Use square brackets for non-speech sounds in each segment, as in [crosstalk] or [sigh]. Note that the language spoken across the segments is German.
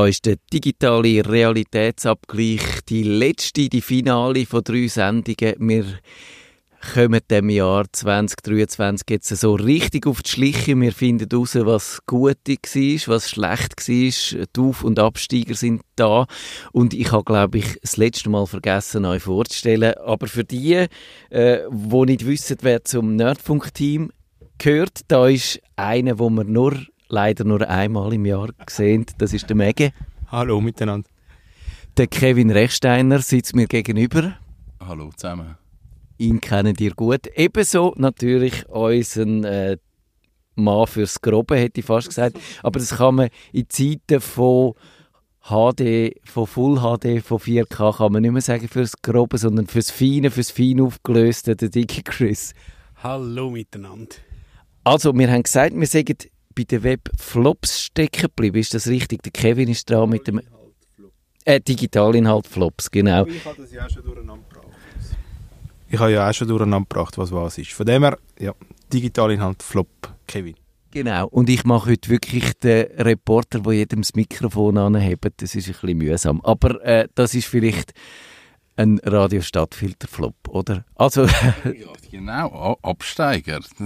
Da ist der digitale Realitätsabgleich, die letzte, die Finale von drei Sendungen. Wir kommen dem Jahr 2023 jetzt so richtig auf die Schliche. Wir finden heraus, was gut war, was schlecht war. Die Auf- und Absteiger sind da. Und ich habe, glaube ich, das letzte Mal vergessen, euch vorzustellen. Aber für die, äh, die nicht wissen, wer zum Nerdfunk-Team gehört, da ist einer, wo wir nur, leider nur einmal im Jahr sehen. Das ist der Mege. Hallo miteinander. Der Kevin Rechsteiner sitzt mir gegenüber. Hallo zusammen. Ihn kennen ihr gut. Ebenso natürlich unseren äh, Mann fürs Grobe, hätte ich fast gesagt. Aber das kann man in Zeiten von HD, von Full HD, von 4K, kann man nicht mehr sagen fürs Grobe, sondern fürs Feine, fürs fein aufgelöste, der dicke Chris. Hallo miteinander. Also, wir haben gesagt, wir sagen bei den Web-Flops stecken geblieben. Ist das richtig? Der Kevin ist dran mit dem... Äh, Digitalinhalt Flops, genau. Ich habe das ja auch schon durcheinander gebracht. Ich habe ja auch schon durcheinander gebracht, was was ist. Von dem her, ja, Digitalinhalt Flop, Kevin. Genau. Und ich mache heute wirklich den Reporter, der jedem das Mikrofon anhebt. Das ist ein bisschen mühsam. Aber äh, das ist vielleicht ein Radio-Stadtfilter-Flop, oder? Also, [laughs] Ja, genau, Absteiger. [laughs]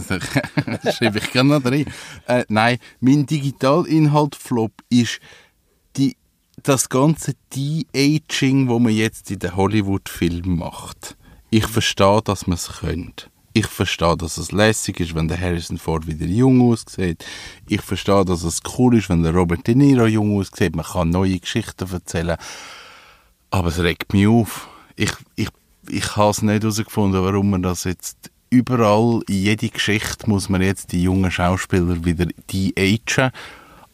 Das schreibe ich gerne noch rein. Äh, nein, mein Digitalinhalt-Flop ist die, das ganze De-Aging, wo man jetzt in den Hollywood-Filmen macht. Ich verstehe, dass man es könnte. Ich verstehe, dass es lässig ist, wenn der Harrison Ford wieder jung aussieht. Ich verstehe, dass es cool ist, wenn der Robert De Niro jung aussieht. Man kann neue Geschichten erzählen. Aber es regt mich auf. Ich, ich, ich habe es nicht herausgefunden, warum man das jetzt überall, in jede Geschichte muss man jetzt die jungen Schauspieler wieder de-agen.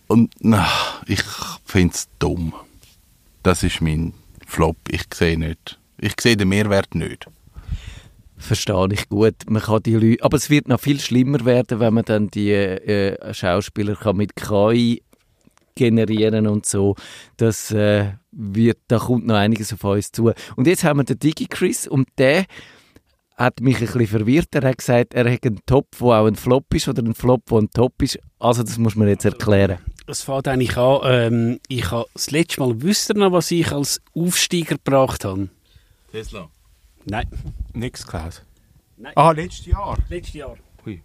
Und na, ich finde es dumm. Das ist mein Flop. Ich sehe nicht. Ich sehe den Mehrwert nicht. verstehe ich gut. Man kann die Leute, aber es wird noch viel schlimmer werden, wenn man dann die äh, Schauspieler kann mit KI generieren und so. Das äh, wird, da kommt noch einiges auf uns zu. Und jetzt haben wir den DigiChris und der hat mich ein bisschen verwirrt. Er hat gesagt, er hat einen Top, der auch ein Flop ist oder einen Flop, der ein Top ist. Also das muss man jetzt erklären. Es fängt eigentlich an, ähm, ich habe das letzte Mal, wisst ihr noch, was ich als Aufsteiger gebracht habe? Tesla. Nein. Nichts Klaus. Nein. Ah, letztes Jahr. Letztes Jahr. Hui.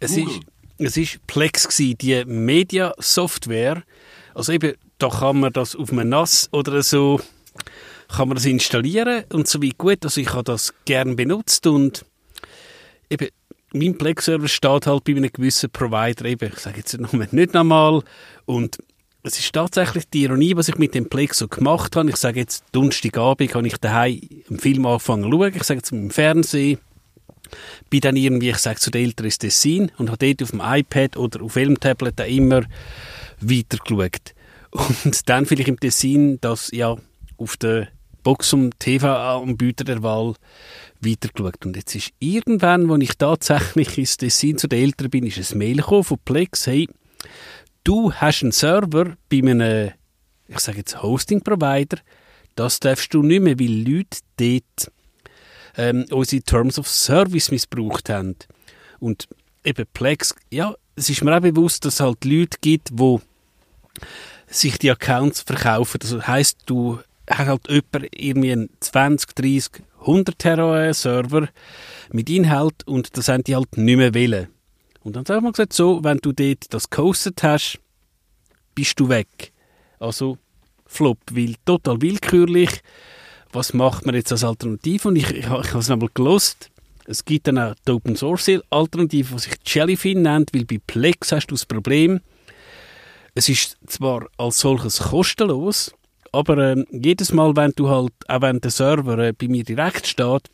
Es Google. ist, es ist Plex gewesen, die Media-Software. Also eben, da kann man das auf einem NAS oder so, kann man das installieren und so wie gut. Also ich habe das gern benutzt und eben, mein Plex-Server steht halt bei einem gewissen Provider eben, ich sage jetzt noch nicht nochmal und es ist tatsächlich die Ironie, was ich mit dem Plex so gemacht habe. Ich sage jetzt, Donnerstagabend habe ich daheim einen Film angefangen zu schauen. Ich sage jetzt im Fernsehen, bin dann irgendwie, ich sage zu den Eltern ins Tessin und habe dort auf dem iPad oder auf welchem Tablet dann immer weitergeschaut. Und dann vielleicht im Tessin das ja auf der Box um TV-Anbieter der Wahl weitergeschaut. Und jetzt ist irgendwann, als ich tatsächlich ins Tessin zu den Eltern bin, ist ein Mail gekommen von Plex, hey, du hast einen Server bei einem, ich sage jetzt Hosting-Provider, das darfst du nicht mehr, weil Leute dort ähm, unsere Terms of Service missbraucht haben. Und eben Plex, ja, es ist mir auch bewusst, dass es halt Leute gibt, wo sich die Accounts verkaufen. Das heisst, du hast halt jemand irgendwie einen 20, 30, 100 Terabyte Server mit Inhalt und das haben die halt nicht mehr wollen. Und dann haben wir gesagt, so, wenn du dort das gehostet hast, bist du weg. Also Flop, weil total willkürlich. Was macht man jetzt als Alternative? Und ich, ich, ich habe es nochmal gelost. Es gibt dann auch die Open Source Alternative, die sich Jellyfin nennt, weil bei Plex hast du das Problem, es ist zwar als solches kostenlos, aber ähm, jedes Mal, wenn du halt, auch wenn der Server äh, bei mir direkt steht,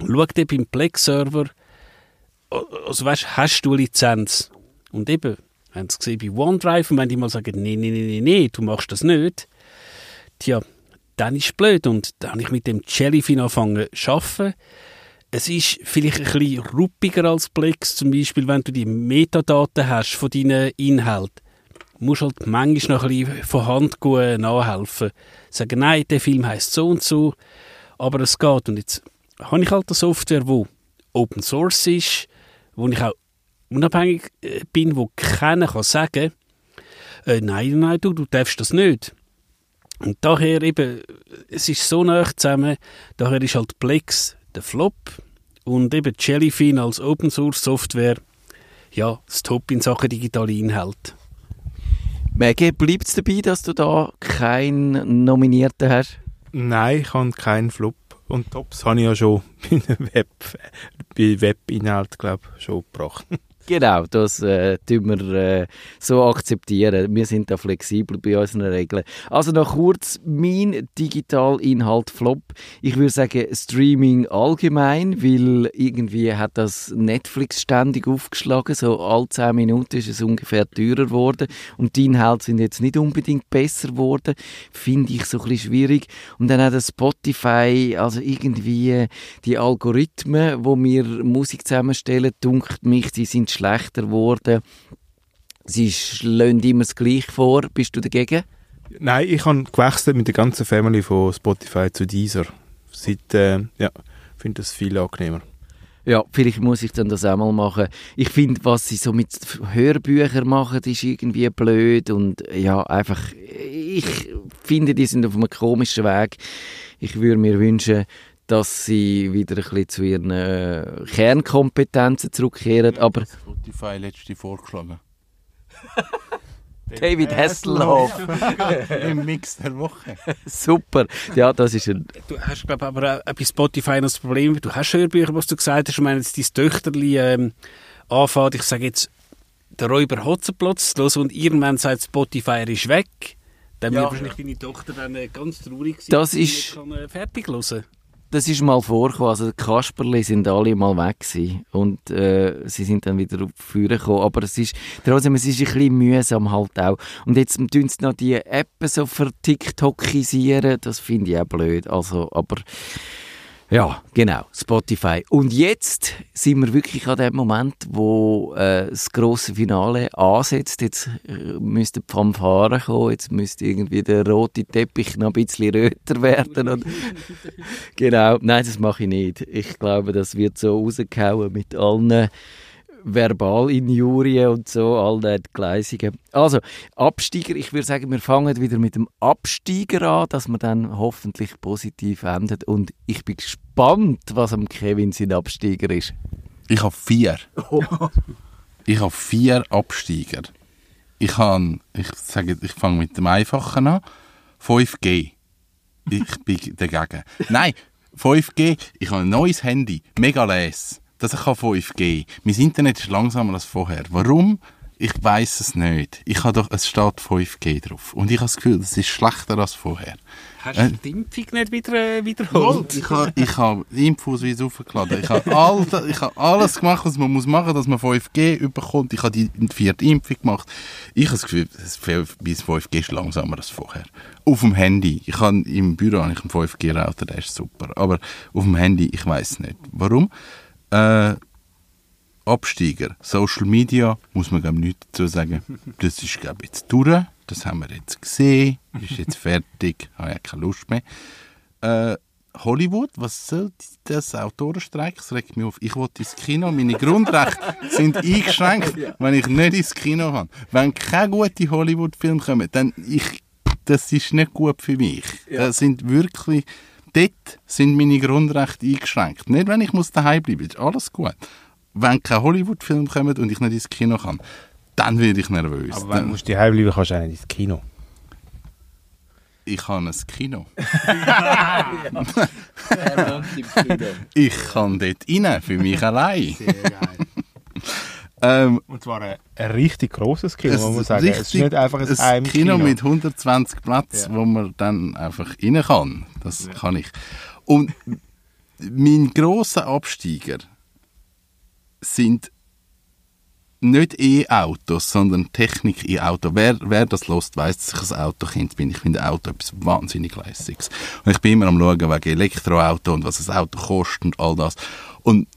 schau dir beim Plex-Server, also weißt, hast du eine Lizenz? Und eben, haben sie gesehen bei OneDrive und wenn die mal sagen, nee, nee, nee, nee, nee, du machst das nicht, tja, dann ist es blöd. Und dann habe ich mit dem Jellyfin angefangen zu arbeiten. Es ist vielleicht ein bisschen ruppiger als Plex, zum Beispiel, wenn du die Metadaten hast von deinen Inhalten. Du musst halt manchmal noch ein bisschen von Hand nachhelfen. Sagen, nein, der Film heisst so und so, aber es geht. Und jetzt habe ich halt eine Software, die Open Source ist, wo ich auch unabhängig äh, bin, wo keiner kann sagen, äh, nein, nein, du, du darfst das nicht. Und daher eben, es ist so nah zusammen, daher ist halt Plex der Flop und eben Jellyfin als Open Source Software, ja, das Top in Sachen digitale Inhalte. Maggie, bleibt es dabei, dass du da keinen Nominierten hast? Nein, ich habe keinen Flop. Und Tops habe ich ja schon [laughs] bei Web, bei Webinhalt, glaube schon gebracht. Genau, das äh, tun wir äh, so akzeptieren. Wir sind da flexibel bei unseren Regeln. Also noch kurz mein Digitalinhalt Flop. Ich würde sagen Streaming allgemein, weil irgendwie hat das Netflix ständig aufgeschlagen. So alle 10 Minuten ist es ungefähr teurer geworden und die Inhalte sind jetzt nicht unbedingt besser geworden. Finde ich so ein bisschen schwierig. Und dann auch Spotify, also irgendwie die Algorithmen, wo wir Musik zusammenstellen, dunkt mich, die sind schlechter geworden. Sie schlagen immer das Gleiche vor. Bist du dagegen? Nein, ich habe gewechselt mit der ganzen Family von Spotify zu Deezer. Seit, äh, ja, finde das viel angenehmer. Ja, vielleicht muss ich dann das auch mal machen. Ich finde, was sie so mit Hörbüchern machen, ist irgendwie blöd und ja, einfach, ich finde, die sind auf einem komischen Weg. Ich würde mir wünschen, dass sie wieder ein bisschen zu ihren äh, Kernkompetenzen zurückkehren, aber... Spotify letzte vorgeschlagen. [laughs] David Hasselhoff. [laughs] Im Mix der Woche. Super. Ja, das ist ein... Du hast, glaube aber auch bei Spotify noch das Problem, du hast Hörbücher, was du gesagt hast, ich meine, jetzt dein Töchterli ähm, anfängt, ich sage jetzt, der Räuber Hotzenplotz los und irgendwann sagt Spotify, er ist weg, dann Ja. wird wahrscheinlich deine Tochter dann äh, ganz traurig sein, Das ist- kann, äh, fertig hören Das ist mal vorgekommen, also die Kasperli sind alle mal weg gewesen. Und äh, sie sind dann wieder auf Führer gekommen, aber es ist trotzdem, es ist ein bisschen mühsam halt auch. Und jetzt tun sie noch die App so vertiktokisieren, das finde ich auch blöd, also, aber ja, genau, Spotify. Und jetzt sind wir wirklich an dem Moment, wo äh, das große Finale ansetzt. Jetzt äh, müsste die Fanfare kommen, jetzt müsste irgendwie der rote Teppich noch ein bisschen röter werden. Und [laughs] genau, nein, das mache ich nicht. Ich glaube, das wird so rausgehauen mit allen Verbalinjurien und so, all den Gleisungen. Also, Absteiger, ich würde sagen, wir fangen wieder mit dem Absteiger an, dass man dann hoffentlich positiv endet. Und ich bin gespannt, was am Kevin sein Absteiger ist. Ich habe vier. Ich habe vier Absteiger. Ich ich ich fange mit dem Einfachen an. 5G. Ich bin dagegen. Nein, 5G. Ich habe ein neues Handy. Mega les. Das kann 5G. Mein Internet ist langsamer als vorher. Warum? Ich weiß es nicht. Ich habe doch, es steht 5G drauf. Und ich habe das Gefühl, das ist schlechter als vorher. Hast Äh. du die Impfung nicht wieder, äh, wiederholt? Ich habe ich ha Infosausweis aufgeladen. Ich habe all, ich ha alles gemacht, was man muss machen dass man 5G überkommt. Ich habe die vierte Impfung gemacht. Ich habe das Gefühl, das 5 bis 5G ist langsamer als vorher. Auf dem Handy. Ich habe im Büro habe ich einen 5G-Router, der ist super. Aber auf dem Handy, ich weiß nicht. Warum? Äh, Absteiger. Social Media, muss man glaube nichts dazu sagen. Das ist glaube jetzt durch. Das haben wir jetzt gesehen. Ist jetzt fertig. [laughs] Habe ja keine Lust mehr. Äh, Hollywood, was soll das Autorenstreik? Das regt mich auf. Ich will ins Kino. Meine Grundrechte [laughs] sind eingeschränkt, wenn ich nicht ins Kino kann. Wenn keine guten Hollywood-Filme kommen, dann ich, das ist nicht gut für mich. Das sind wirklich, dort sind meine Grundrechte eingeschränkt. Nicht, wenn ich muss daheim bleiben, ist alles gut. Wenn keine Hollywood-Filme kommen und ich nicht ins Kino kann, dann werde ich nervös. Aber wenn Dann- du musst daheim bleiben kannst du auch nicht ins Kino. ich habe ein Kino. [laughs] Ich kann dort rein, für mich allein. Ähm, Und zwar ein, ein richtig grosses Kino, muss man sagen. Es ist nicht einfach ein, ein Heimkino. Kino mit 120 Plätzen, Ja. wo man dann einfach rein kann. Das kann ich. Und mein grosser Absteiger sind nicht E-Autos, sondern Technik in Auto. Wer, wer das lässt, weiss, dass ich ein Autokind bin. Ich finde Auto etwas wahnsinnig Lässiges. Und ich bin immer am schauen wegen Elektroauto und was ein Auto kostet und all das. Und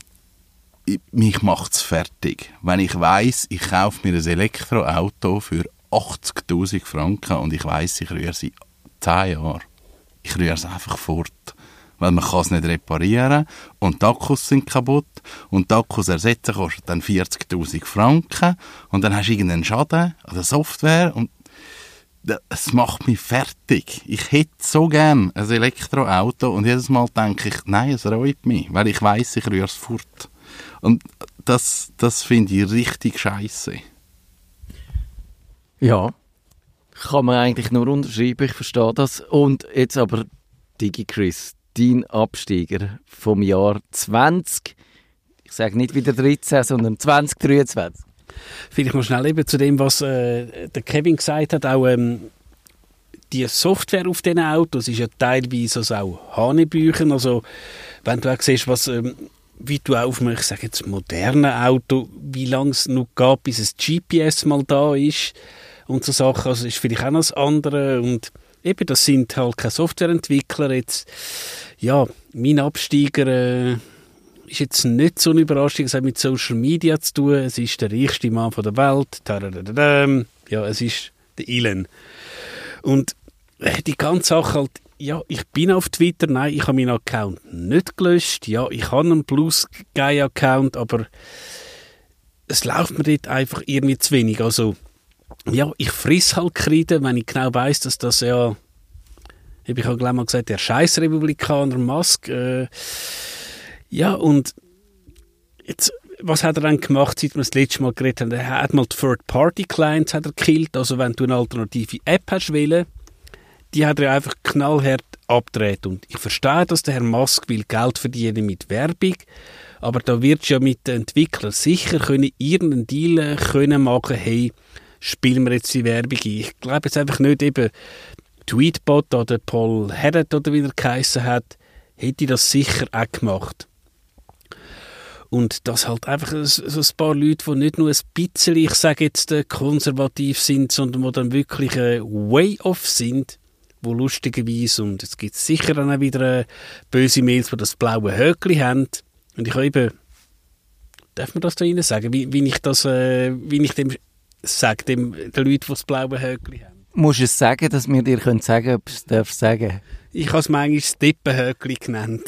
mich macht's fertig. Wenn ich weiß, ich kaufe mir ein Elektroauto für 80.000 Franken und ich weiß, ich rühre sie 10 Jahre. Ich rühre es einfach fort. Weil man kann es nicht reparieren und die Akkus sind kaputt und die Akkus ersetzen kostet dann 40.000 Franken und dann hast du irgendeinen Schaden an der Software und es macht mich fertig. Ich hätte so gern ein Elektroauto und jedes Mal denke ich, nein, es reut mich, weil ich weiß, ich rühre es fort. Und das, das finde ich richtig scheiße. Ja, kann man eigentlich nur unterschreiben, ich verstehe das. Und jetzt aber, DigiChris, dein Absteiger vom Jahr 20, ich sage nicht wieder 13, sondern 2023. Vielleicht mal schnell eben zu dem, was äh, der Kevin gesagt hat, auch ähm, die Software auf diesen Autos ist ja teilweise also auch Hanebüchen, also wenn du auch siehst, was, ähm, wie du auch einem, ich sage jetzt, modernen Auto, wie lange es noch gab, bis es GPS mal da ist und so Sachen, also ist vielleicht auch noch das andere. Und eben, das sind halt keine Softwareentwickler jetzt, ja, mein Absteiger äh, ist jetzt nicht so eine Überraschung, es hat mit Social Media zu tun, es ist der reichste Mann von der Welt, ja, es ist der Elon. Und äh, die ganze Sache halt, ja, ich bin auf Twitter, nein, ich habe meinen Account nicht gelöscht, ja, ich habe einen Plus Guy Account, aber es läuft mir dort einfach irgendwie zu wenig, also ja, ich friss halt Kreide, wenn ich genau weiß, dass das ja, ich habe gleich mal gesagt, der scheiß Republikaner Musk, äh, ja, und jetzt, was hat er dann gemacht, seit wir das letzte Mal geredet haben? Er hat mal die Third-Party-Clients gekillt, also wenn du eine alternative App hast wollen, die hat er einfach knallhart abgedreht. Und ich verstehe, dass der Herr Musk will Geld verdienen mit Werbung, aber da wird ja mit den Entwicklern sicher können irgendeinen Deal können machen, hey, spielen wir jetzt die Werbung ein. Ich glaube jetzt einfach nicht eben Tweetbot oder Paul Herret oder wie er geheissen hat, hätte das sicher auch gemacht. Und das halt einfach so ein paar Leute, die nicht nur ein bisschen, ich sage jetzt, äh, konservativ sind, sondern die dann wirklich äh, way off sind, wo lustigerweise, und es gibt sicher dann auch wieder äh, böse Mails, die das blaue Höckli haben. Und ich habe eben, darf man das da rein sagen, wie, wie ich das, äh, wie ich dem sage, dem, den Leuten, die das blaue Höckli haben? Musst du es sagen, dass wir dir können sagen, ob du es darfst sagen? Ich habe es manchmal das Dippenhöckli genannt.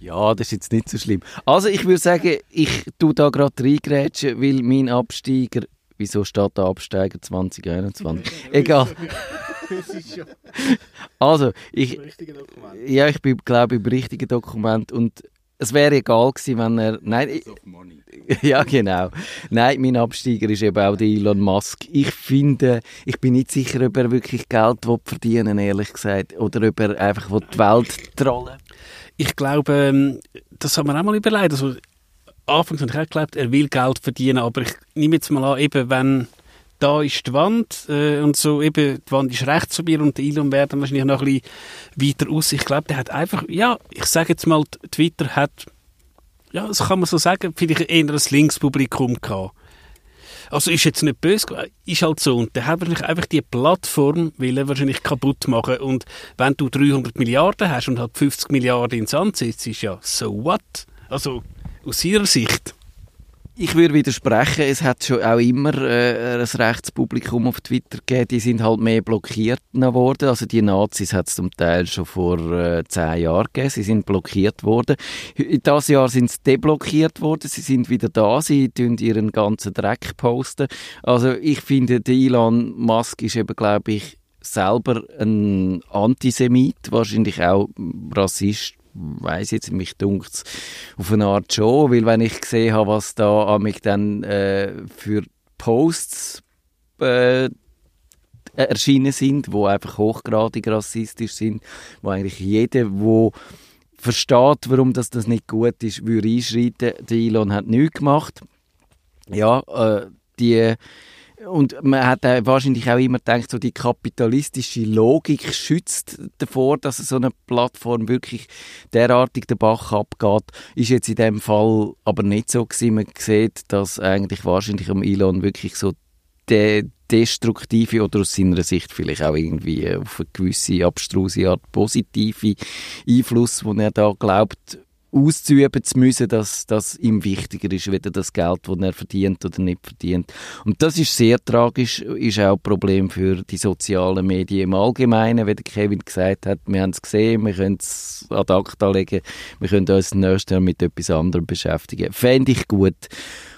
Ja, das ist jetzt nicht so schlimm. Also ich würde sagen, ich tue da gerade reingrätschen, weil mein Absteiger, wieso steht da Absteiger 2021? [laughs] Egal. [laughs] also, ich, ja, ich bin, glaube ich, im richtigen Dokument und es wäre egal gewesen, wenn er, nein, [laughs] ja genau, nein, mein Absteiger ist eben auch der Elon Musk. Ich finde, ich bin nicht sicher, ob er wirklich Geld will verdienen, ehrlich gesagt, oder ob er einfach die Welt trollen. Ich glaube, ähm, das haben wir auch mal überlegt. Also, anfangs habe ich auch geglaubt, er will Geld verdienen, aber ich nehme jetzt mal an, eben wenn da ist die Wand äh, und so eben, die Wand ist rechts von mir und der Elon wäre dann wahrscheinlich noch ein bisschen weiter aus. Ich glaube, der hat einfach, ja, ich sage jetzt mal, Twitter hat, ja, das kann man so sagen, vielleicht eher ein Linkspublikum gehabt. Also ist jetzt nicht böse, ist halt so. Und der hat wahrscheinlich einfach die Plattform will er wahrscheinlich kaputt machen. Und wenn du 300 Milliarden hast und halt 50 Milliarden ins Sand setzt, ist ja so what? Also aus ihrer Sicht. Ich würde widersprechen, es hat schon auch immer äh, ein Rechtspublikum auf Twitter gegeben, die sind halt mehr blockiert worden. Also die Nazis hat es zum Teil schon vor äh, zehn Jahren gegeben, sie sind blockiert worden. Das Jahr sind sie deblockiert worden, sie sind wieder da, sie tun ihren ganzen Dreck posten. Also ich finde, Elon Musk ist eben, glaube ich, selber ein Antisemit, wahrscheinlich auch Rassist weiß jetzt, mich dunkt auf eine Art schon, weil wenn ich gesehen habe, was da mich dann äh, für Posts äh, erschienen sind, wo einfach hochgradig rassistisch sind, wo eigentlich jeder, wo versteht, warum das, das nicht gut ist, würde einschreiten. Der Elon hat nichts gemacht. Ja, äh, die und man hat wahrscheinlich auch immer gedacht, so die kapitalistische Logik schützt davor, dass so eine Plattform wirklich derartig den Bach abgeht. Ist jetzt in dem Fall aber nicht so gewesen. Man sieht, dass eigentlich wahrscheinlich am Elon wirklich so der destruktive oder aus seiner Sicht vielleicht auch irgendwie auf eine gewisse abstruse Art positive Einfluss, den er da glaubt, auszuüben zu müssen, dass das ihm wichtiger ist, weder das Geld, das er verdient oder nicht verdient. Und das ist sehr tragisch, ist auch ein Problem für die sozialen Medien im Allgemeinen, wie Kevin gesagt hat, wir haben es gesehen, wir können es ad acta legen, wir können uns nächstes Jahr mit etwas anderem beschäftigen. Fände ich gut.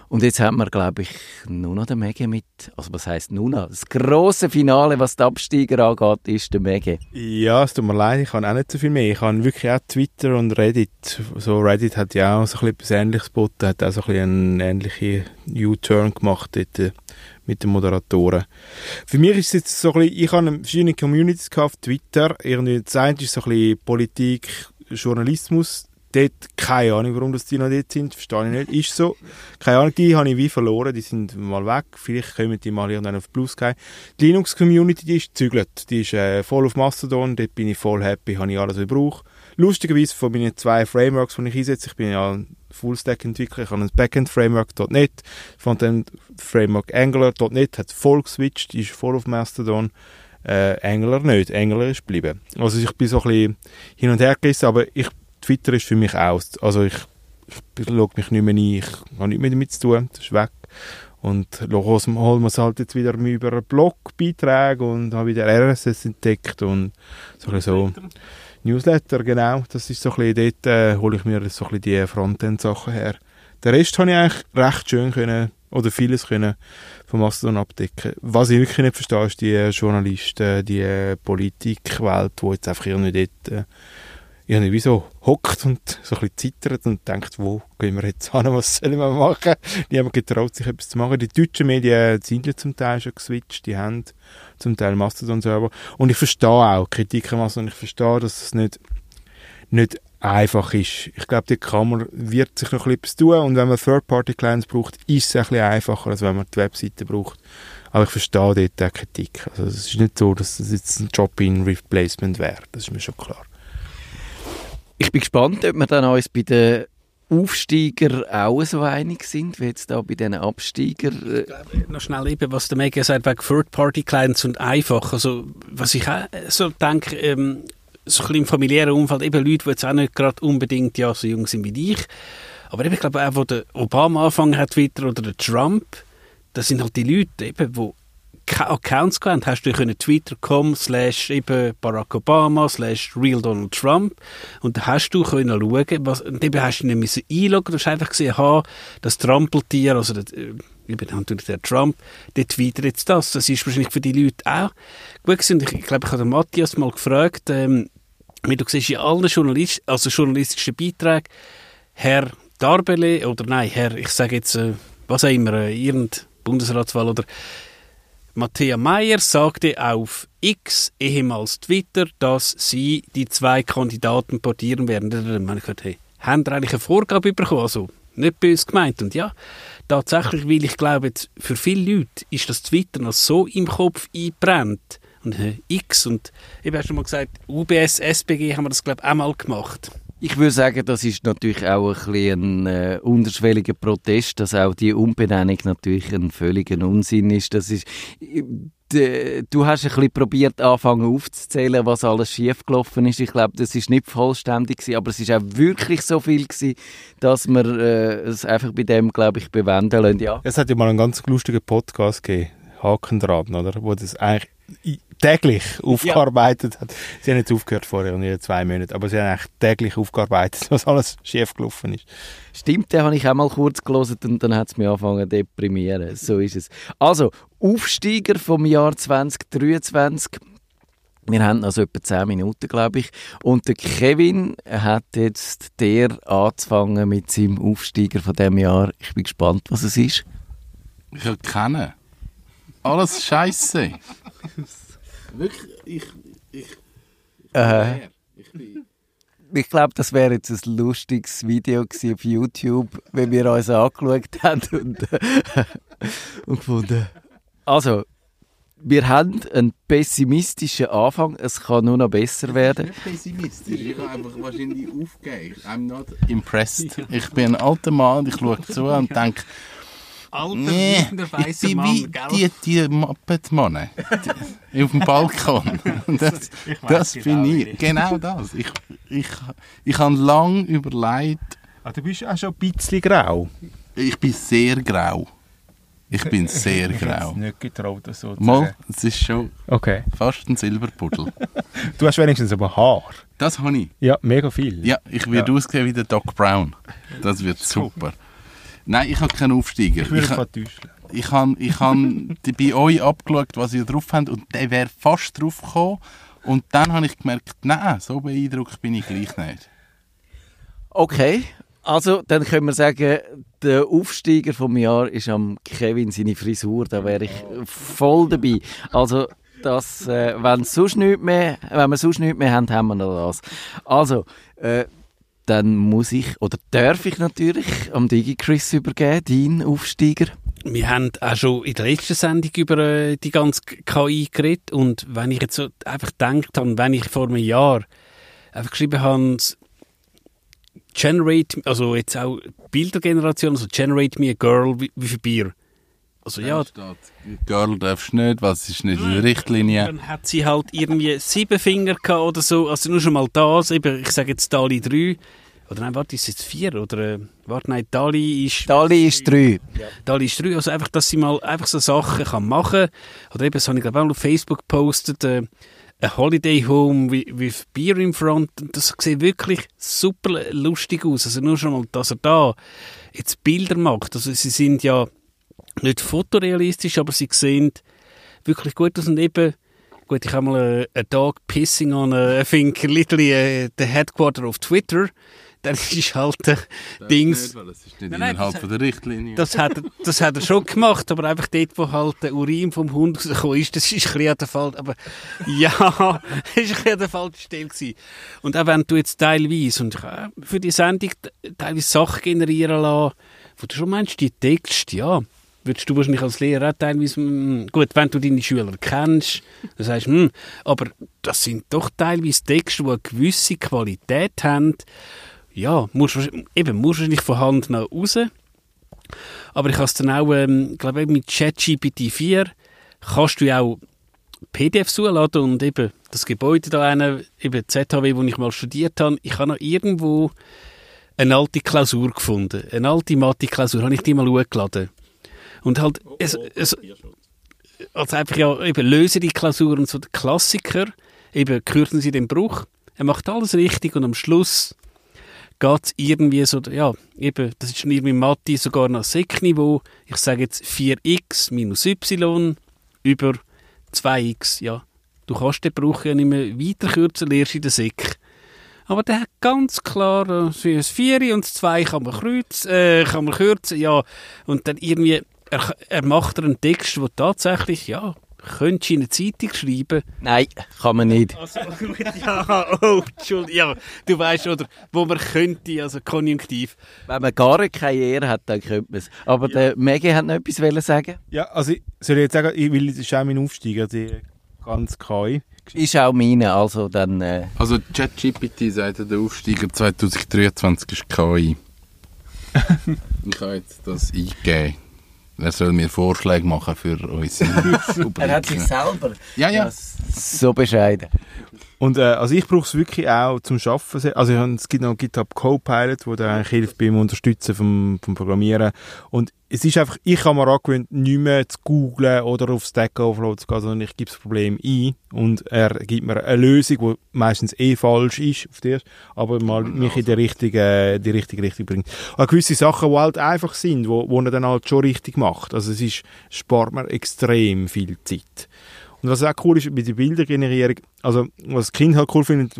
Und jetzt haben wir, glaube ich, nur noch den Mege mit. Also was heißt nur noch? Das große Finale, was die Absteiger angeht, ist der Mege. Ja, es tut mir leid, ich habe auch nicht so viel mehr. Ich habe wirklich auch Twitter und Reddit. So Reddit hat ja auch so etwas Ähnliches geboten, hat auch so ein einen ähnlichen U-Turn gemacht dort äh, mit den Moderatoren. Für mich ist es jetzt so ein bisschen, ich habe verschiedene Communities gehabt Twitter. Irgendwie das eine ist so ein bisschen Politik, Journalismus, dort keine Ahnung, warum das die noch dort sind, verstehe ich nicht. Ist so. Keine Ahnung, die habe ich wie verloren, die sind mal weg. Vielleicht kommen die mal irgendwann auf Plus gehen. Die Linux-Community, die ist gezügelt. Die ist äh, voll auf Mastodon, dort bin ich voll happy, habe ich alles, was ich brauche. Lustigerweise von meinen zwei Frameworks, die ich einsetze, ich bin ja Full-Stack-Entwickler, ich habe ein Backend-Framework.net, von dem Framework Angular.net hat voll geswitcht, ist voll auf Mastodon. Äh, Angular nicht, Angular ist geblieben. Also ich bin so ein bisschen hin und her gerissen, aber ich Twitter ist für mich aus. Also ich, ich schaue mich nicht mehr ein, ich habe nichts mehr damit zu tun, das ist weg. Und holen wir es halt jetzt wieder über Blogbeiträge und habe wieder RSS entdeckt und so so. Newsletter, genau. Das ist so ein bisschen, dort äh, hole ich mir so ein bisschen die Frontend-Sachen her. Den Rest habe ich eigentlich recht schön können, oder vieles können vom Mastodon abdecken. Was ich wirklich nicht verstehe, ist die Journalisten, die Politikwelt, die jetzt einfach irgendwie dort äh, ich habe wie so hockt und so ein zittert und denkt, wo gehen wir jetzt hin, was sollen wir machen? Die haben getraut, sich etwas zu machen. Die deutschen Medien sind zum Teil schon geswitcht, die haben zum Teil Mastodon-Server. Und ich verstehe auch Kritik an Mastodon, ich verstehe, dass es nicht, nicht einfach ist. Ich glaube, die Kammer wird sich noch etwas tun und wenn man Third-Party-Clients braucht, ist es ein bisschen einfacher, als wenn man die Webseite braucht. Aber ich verstehe dort die Kritik. Also es ist nicht so, dass das jetzt ein Job-in-Replacement wäre. Das ist mir schon klar. Ich bin gespannt, ob wir dann uns bei den Aufsteiger auch so einig sind, wie jetzt da bei diesen Absteiger. Äh noch schnell eben, was der Mega sagt, wegen Third-Party-Clients und einfach. Also, was ich auch so denke, ähm, so ein bisschen im familiären Umfeld, eben Leute, die jetzt auch nicht gerade unbedingt ja, so jung sind wie ich, aber eben, ich glaube auch, wo der Obama angefangen hat, Twitter, oder der Trump, das sind halt die Leute, eben, die Accounts gehabt hast du können twitter.com slash Barack Obama slash real Donald Trump und da hast du können schauen, was, und eben hast du nicht müssen einloggen, du hast einfach gesehen, ha, das Trampeltier, also der, äh, eben natürlich der Trump, der tweetet jetzt das. Das ist wahrscheinlich für die Leute auch gut gewesen. Ich, glaube, ich habe Matthias mal gefragt, ähm, wie du siehst, in allen Journalist also journalistischen Beiträgen, Herr Darbele, oder nein, Herr, ich sage jetzt, äh, was auch immer, äh, irgendein Bundesratswahl oder Matthäa Meyer sagte auf X, ehemals Twitter, dass sie die zwei Kandidaten portieren werden. Habe ich gedacht, hey, haben eigentlich eine Vorgabe bekommen? Also, nicht böse gemeint. Und ja, tatsächlich, weil ich glaube, für viele Leute ist das Twitter noch so im Kopf eingebrannt. Und äh, X und, eben hast du mal gesagt, UBS, SBG haben wir das, glaube ich, auch mal gemacht. Ich würde sagen, das ist natürlich auch ein, ein äh, unterschwelliger Protest, dass auch die Umbenennung natürlich ein völliger Unsinn ist. Das ist du hast ein bisschen probiert, anfangen aufzuzählen, was alles schiefgelaufen ist. Ich glaube, das ist nicht vollständig gewesen, aber es ist auch wirklich so viel gewesen, dass wir äh, es einfach bei dem, glaube ich, bewenden lassen. Ja. Es hat ja mal einen ganz lustigen Podcast gegeben, Haken dran, oder? Wo das eigentlich täglich aufgearbeitet ja. hat. Sie haben jetzt aufgehört vorher, in zwei Monaten, aber sie haben eigentlich täglich aufgearbeitet, [laughs] was alles schief gelaufen ist. Stimmt, den habe ich auch mal kurz gelesen und dann hat es mich angefangen zu deprimieren. So ist es. Also, Aufsteiger vom Jahr 2023. Wir haben also etwa 10 Minuten, glaube ich. Und der Kevin hat jetzt der anzufangen mit seinem Aufsteiger von dem Jahr. Ich bin gespannt, was es ist. Ich habe keinen. Alles Scheiße. [laughs] Wirklich, ich. ich, äh, ich, ich glaube, das wäre jetzt ein lustiges Video auf YouTube, wenn wir uns angeschaut haben und, [laughs] und gefunden. Also, wir haben einen pessimistischen Anfang. Es kann nur noch besser werden. Ich bin nicht pessimistisch. Ich habe einfach wahrscheinlich aufgegeben. I'm not impressed. Ich bin ein alter Mann und ich schaue zu und denke, alter, nee, ich bin Mann, wie gell? die, die Muppet-Mann auf dem Balkon. [laughs] das, das bin genau ich. Genau das. Ich, ich, ich habe lange überlegt... Ah, du bist auch schon ein bisschen grau. Ich bin sehr grau. Ich [laughs] bin sehr ich grau. Ich nicht getraut, das so zu Mal, es ist schon okay. fast ein Silberpuddel. [laughs] du hast wenigstens aber Haar. Das habe ich. Ja, mega viel. Ja, ich werde ja. aussehen wie der Doc Brown. Das wird super. Nein, ich habe keinen Aufsteiger. Ich würde ich, ha- fast täuschen. ich habe ich hab [laughs] bei euch abgeschaut, was ihr drauf habt, und der wäre fast drauf gekommen. Und dann habe ich gemerkt, nein, so beeindruckt bin ich gleich nicht. Okay, also dann können wir sagen, der Aufsteiger vom Jahr ist am Kevin seine Frisur. Da wäre ich voll dabei. Also das, äh, wenn sonst nichts mehr, wenn wir sonst nichts mehr haben, haben wir noch das. Also äh, dann muss ich oder darf ich natürlich am DigiChris übergeben, deinen Aufsteiger. Wir haben auch schon in der letzten Sendung über äh, die ganze KI geredet und wenn ich jetzt so einfach gedacht habe, wenn ich vor einem Jahr einfach geschrieben habe, generate, also jetzt auch Bildergeneration, also generate me a girl wie, viel Bier. Also ja, steht, Girl darfst du nicht, was ist nicht in der Richtlinie. dann hat sie halt irgendwie sieben Finger gehabt oder so, also nur schon mal das, eben, ich sage jetzt Dali 3, oder nein, warte, ist es jetzt vier, oder, äh, warte, nein, Dali ist... Dali ist drei. Dali ist drei, also einfach, dass sie mal einfach so Sachen kann machen Oder eben, das habe ich glaube auch auf Facebook gepostet, äh, ein Holiday Home with, with Beer in Front. Und das sieht wirklich super lustig aus. Also nur schon mal, dass er da jetzt Bilder macht. Also sie sind ja nicht fotorealistisch, aber sie sehen wirklich gut aus und eben Gut, ich habe mal a, a dog pissing on a, I think literally uh, the headquarter of Twitter. Dann [laughs] ist halt äh, Dings. Das ist nicht Nein, nein, innerhalb das- von der Richtlinie. Das hat, er- das hat er schon gemacht, aber einfach dort, wo halt der Urin vom Hund rausgekommen ist, das ist ein bisschen der Fall, aber ja, [laughs] das war ein bisschen der falschen Stelle. Gewesen. Und auch wenn du jetzt teilweise, und ich habe für die Sendung teilweise Sachen generieren lassen, wo du schon meinst, die Texte, ja, würdest du wahrscheinlich als Lehrer auch teilweise, mm, gut, wenn du deine Schüler kennst, dann sagst du, hm, aber das sind doch teilweise Texte, die eine gewisse Qualität haben, ja, musst, eben, musst du wahrscheinlich von Hand nach raus. Aber ich habe es dann auch, ähm, glaube ich, mit ChatGPT 4 kannst du ja auch PDFs zuladen und eben das Gebäude da, eine, eben ZHW, wo ich mal studiert habe, ich habe noch irgendwo eine alte Klausur gefunden. Eine alte Mathe-Klausur, habe ich die mal hochgeladen. Und halt, es, es, also einfach ja, eben löse die Klausur und so der Klassiker, eben kürzen sie den Bruch, er macht alles richtig und am Schluss geht es irgendwie so, ja, eben, das ist schon irgendwie Mathe sogar noch Sek-Niveau. Ich sage jetzt 4x minus y über 2x, ja. Du kannst den Bruch ja nicht mehr weiter kürzen, lernst in der Sek. Aber der hat ganz klar, äh, das 4 und das 2 kann man, kreuz, äh, kann man kürzen, ja. Und dann irgendwie, er, er macht einen Text, der tatsächlich, ja, könntest du in eine Zeitung schreiben, Nein, kann man nicht. also, [laughs] ja, oh, Entschuldigung, ja, du weißt, oder, wo man könnte, also Konjunktiv. Wenn man gar keine Ehre hat, dann könnte man es. Aber der Maggie hat noch etwas wollen sagen. Ja, also ich, soll ich jetzt sagen, ich will, das ist auch mein Aufsteiger, die ganz KI. Ist auch meine, also dann... Äh, Also ChatGPT sagt, der Aufsteiger 2023 ist KI. [laughs] ich habe jetzt das eingegeben. Er soll mir Vorschläge machen für unsere [laughs] Rubriken. selber Ja, ja. so bescheiden. Und äh, also ich brauche es wirklich auch zum Schaffen. sehr. Also ich hab, es gibt noch GitHub Copilot, wo da eigentlich hilft beim Unterstützen vom, vom Programmieren. Und es ist einfach, ich habe mir angewöhnt, nicht mehr zu googlen oder auf Stack Overflow zu gehen, sondern ich gebe das Problem ein und er gibt mir eine Lösung, die meistens eh falsch ist, auf der, aber mal mich in die richtige, die richtige Richtung bringt. Und gewisse Sachen, die halt einfach sind, wo, wo er dann halt schon richtig macht. Also es ist, spart mir extrem viel Zeit. Und was auch cool ist bei der Bildergenerierung, also was das Kind halt cool findet,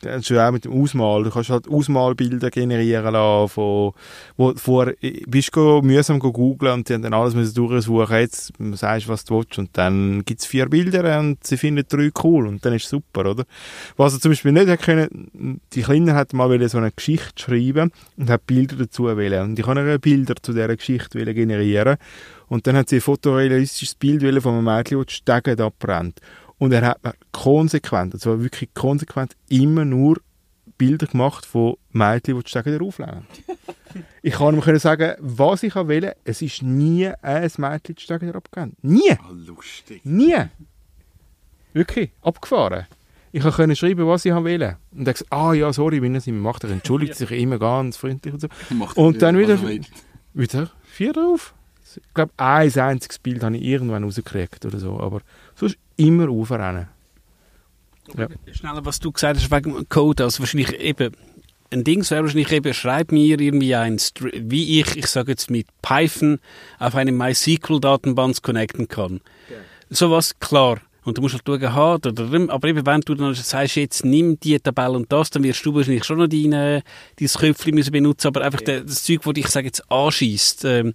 das ist ja auch mit dem Ausmal, du kannst halt Ausmalbilder generieren lassen, von, wo vorher bist du mühsam go googlen und die haben dann alles müssen durchsuchen, jetzt sagst du, was du willst. Und dann gibt's vier Bilder und sie finden drei cool und dann ist super, oder? Was er zum Beispiel nicht hat können, die Kleine hat mal wollen so eine Geschichte schreiben und hat Bilder dazu wählen und ich kann Bilder zu dieser Geschichte wollen generieren und dann hat sie ein fotorealistisches Bild von einem Mädchen, das die Stege abbrennt. Und er hat mir konsequent, also wirklich konsequent, immer nur Bilder gemacht von Mädchen, die die Stege auflegen. [laughs] ich kann ihm sagen, was ich will. Es ist nie ein Mädchen die Stege abgegangen. Nie! Ah, lustig. Nie! Wirklich, abgefahren. Ich konnte schreiben, was ich will. Und er gesagt, ah ja, sorry, wenn er es nicht mehr macht, er entschuldigt sich immer ganz freundlich und so. Und dann wieder- er. Wieder vier drauf. Ich glaube, ein einziges Bild habe ich irgendwann rausgekriegt oder so, aber sonst immer aufrennen. Ja. Schneller, was du gesagt hast wegen dem Code, also wahrscheinlich eben, ein Ding wäre wahrscheinlich eben, schreib mir irgendwie ein, Str- wie ich, ich sage jetzt mit Python, auf eine MySQL-Datenbank connecten kann. Sowas, klar. Und du musst halt schauen, ha, da, da, da, aber eben, wenn du dann sagst, jetzt nimm die Tabelle und das, dann wirst du wahrscheinlich schon noch deine, dein Köpfchen müssen benutzen, aber einfach der, das Zeug, das dich, ich sage jetzt, anschießt, ähm,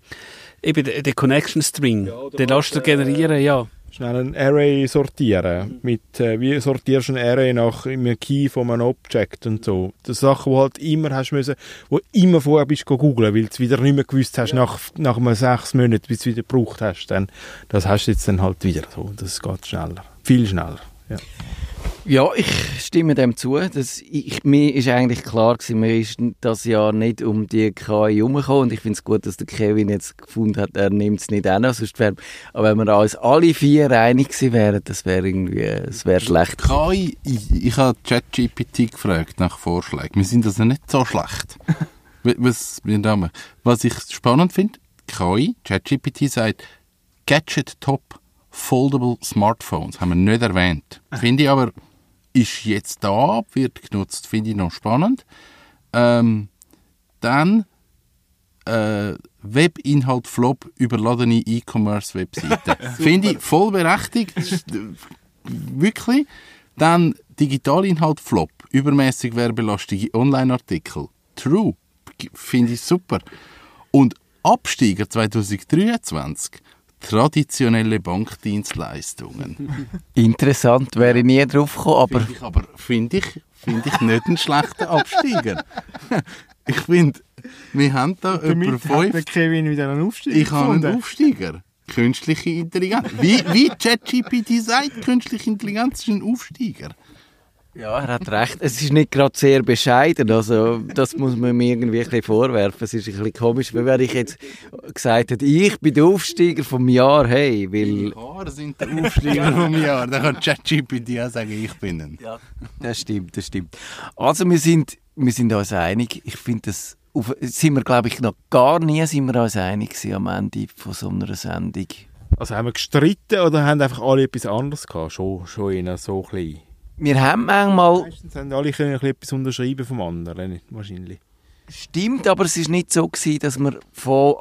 eben der, der Connection String, den lässt du generieren, ja. Schnell ein Array sortieren. Mit, äh, wie sortierst du ein Array nach einem Key von einem Object und so. Das sind Sachen, die halt immer hast müssen, wo immer vorher bist go googlen, weil du es wieder nicht mehr gewusst hast, nach, nach einem sechs Monaten, bis du es wieder gebraucht hast. Dann, das hast du jetzt dann halt wieder so. Das geht schneller. Viel schneller. Ja. Ja, ich stimme dem zu. Das, ich, mir ist eigentlich klar gewesen, mir ist das Jahr nicht um die KI herumgekommen und ich finde es gut, dass der Kevin jetzt gefunden hat, er nimmt es nicht an, sonst wär, aber wenn wir uns alle vier einig gewesen wären, das wäre irgendwie, das wäre schlecht. KI, ich, ich habe ChatGPT gefragt nach Vorschlägen. Wir sind also nicht so schlecht. [laughs] was, was ich spannend finde, KI, ChatGPT sagt, Gadget Top Foldable Smartphones, haben wir nicht erwähnt. Finde ich aber, ist jetzt da, wird genutzt, finde ich noch spannend. Ähm, dann äh, Webinhalt Flop überladene E-Commerce-Webseiten. [laughs] Finde ich voll berechtigt. Äh, Wirklich. Dann Digitalinhalt Flop, übermäßig werbelastige Online-Artikel. True. Finde ich super. Und Absteiger 2023, traditionelle Bankdienstleistungen. [laughs] Interessant, wäre ich nie drauf gekommen, aber Finde ich aber finde ich, finde ich nicht einen schlechten Absteiger. [laughs] ich finde, wir haben da über fünf Kevin wieder einen Aufstieg Ich habe einen Aufsteiger. Künstliche Intelligenz. Wie, wie ChatGPT sagt, künstliche Intelligenz ist ein Aufsteiger. Ja, er hat recht. Es ist nicht gerade sehr bescheiden. Also, das muss man mir irgendwie ein bisschen vorwerfen. Es ist ein bisschen komisch, weil wenn ich jetzt gesagt hätte, ich bin der Aufsteiger vom Jahr, hey, weil... Die Haare sind der Aufsteiger vom Jahr. Da kann ChatGPT auch sagen, ich bin ein. Ja, das stimmt, das stimmt. Also, wir sind, wir sind uns einig. Ich finde das... Auf, sind wir, glaube ich, noch gar nie sind wir uns einig gewesen am Ende von so einer Sendung. Also haben wir gestritten oder haben einfach alle etwas anderes gehabt? Schon, schon in so klein. Wir haben manchmal... Meistens haben alle können etwas unterschreiben vom anderen, nicht? wahrscheinlich. Stimmt, aber es ist nicht so gewesen, dass wir von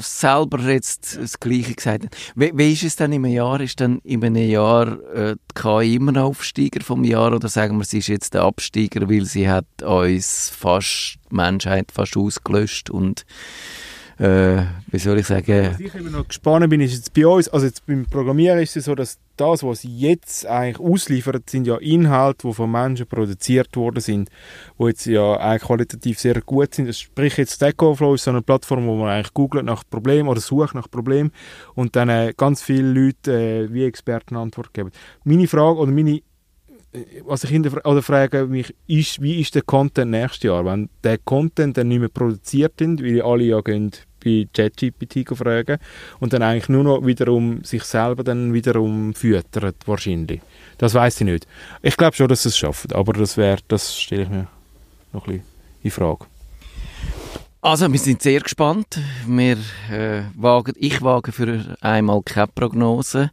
selber jetzt das Gleiche gesagt haben. Wie, wie ist es denn im Jahr? Ist dann in einem Jahr äh, die KI immer noch Aufsteiger vom Jahr oder sagen wir, sie ist jetzt der Absteiger, weil sie hat uns fast, die Menschheit fast ausgelöscht und äh, wie soll ich sagen, Was ich eben noch gespannt bin, ist jetzt bei uns, also jetzt beim Programmieren ist es so, dass das, was jetzt eigentlich ausliefert, sind ja Inhalte, die von Menschen produziert worden sind, die jetzt ja eigentlich qualitativ sehr gut sind. Sprich jetzt Stack Overflow ist so eine Plattform, wo man eigentlich googelt nach Problemen oder sucht nach Problemen und dann äh, ganz viele Leute äh, wie Experten Antwort geben. Meine Frage oder meine was ich hinterfra oder frage mich, ist, wie ist der Content nächstes Jahr? Wenn der Content dann nicht mehr produziert wird, weil alle ja gehen bei ChatGPT fragen und dann eigentlich nur noch wiederum sich selber dann wiederum füttert, wahrscheinlich. Das weiß ich nicht. Ich glaube schon, dass es schafft, aber das wäre, das stelle ich mir noch ein bisschen in Frage. Also, wir sind sehr gespannt. Wir, äh, wagen, ich wage für einmal keine Prognose,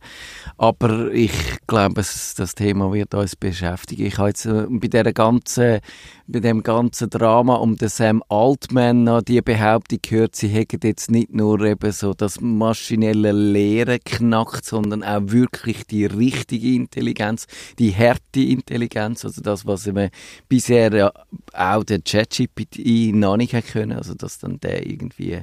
aber ich glaube, das Thema wird uns beschäftigen. Ich habe jetzt äh, bei, der ganzen, bei dem ganzen Drama um den Sam Altman noch die Behauptung gehört, sie hätten jetzt nicht nur eben so das maschinelle Lehren knackt, sondern auch wirklich die richtige Intelligenz, die harte Intelligenz, also das, was eben bisher ja auch der ChatGPT noch nicht können, also dass dann der irgendwie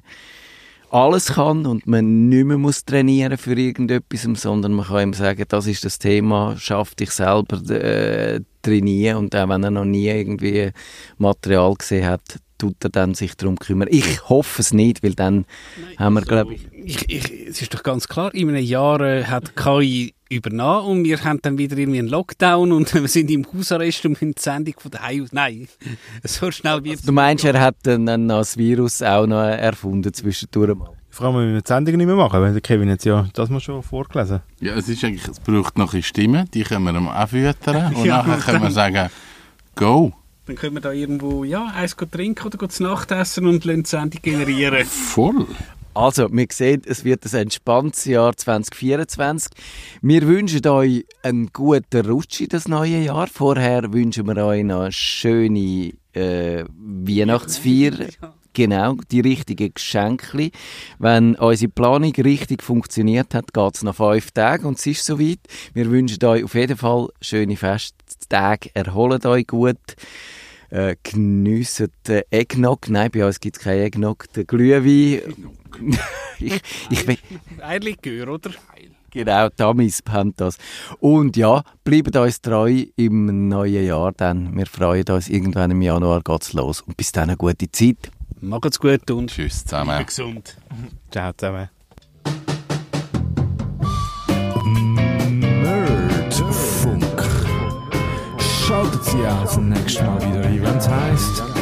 alles kann und man nicht mehr muss trainieren für irgendetwas, sondern man kann ihm sagen, das ist das Thema, schaff dich selber äh, trainieren und auch wenn er noch nie irgendwie Material gesehen hat, tut er dann sich darum kümmern. Ich hoffe es nicht, weil dann haben wir, glaube ich, Ich, ich, es ist doch ganz klar, in einem Jahr äh, hat KI übernommen und wir haben dann wieder irgendwie einen Lockdown und [laughs] wir sind im Hausarrest und müssen die Sendung von daheim aus. Nein, [laughs] so schnell wird du meinst, er hat dann, dann das Virus auch noch erfunden zwischendurch mal. Vor allem, wenn wir die Sendung nicht mehr machen, weil der Kevin jetzt ja das mal schon vorgelesen. Ja, es ist eigentlich, es braucht noch ein Stimmen, die können wir ihm auch füttern [laughs] und Ja, nachher können wir sagen, go. Dann können wir da irgendwo, ja, eins trinken oder zu Nacht essen und lassen die Sendung generieren. Voll. Also, wir sehen, es wird ein entspanntes Jahr 2024. Wir wünschen euch einen guten Rutsch in das neue Jahr. Vorher wünschen wir euch noch schöne äh, Weihnachtsfeier. Genau, die richtigen Geschenke. Wenn unsere Planung richtig funktioniert hat, geht es noch fünf Tage und es ist soweit. Wir wünschen euch auf jeden Fall schöne Festtage, erholt euch gut, äh, geniessen den Eggnog. Nein, bei uns gibt es keinen Eggnog, den Glühwein. [laughs] ich, ich, will- Ein Likör, oder? Genau, Tamis haben das. Und ja, bleibt uns treu im neuen Jahr, denn wir freuen uns, irgendwann im Januar geht's los. Und bis dann eine gute Zeit. Macht's gut und Tschüss zusammen. bleibt gesund. Ciao zusammen. Nerdfunk. Schaltet Sie auch das nächste Mal wieder es heisst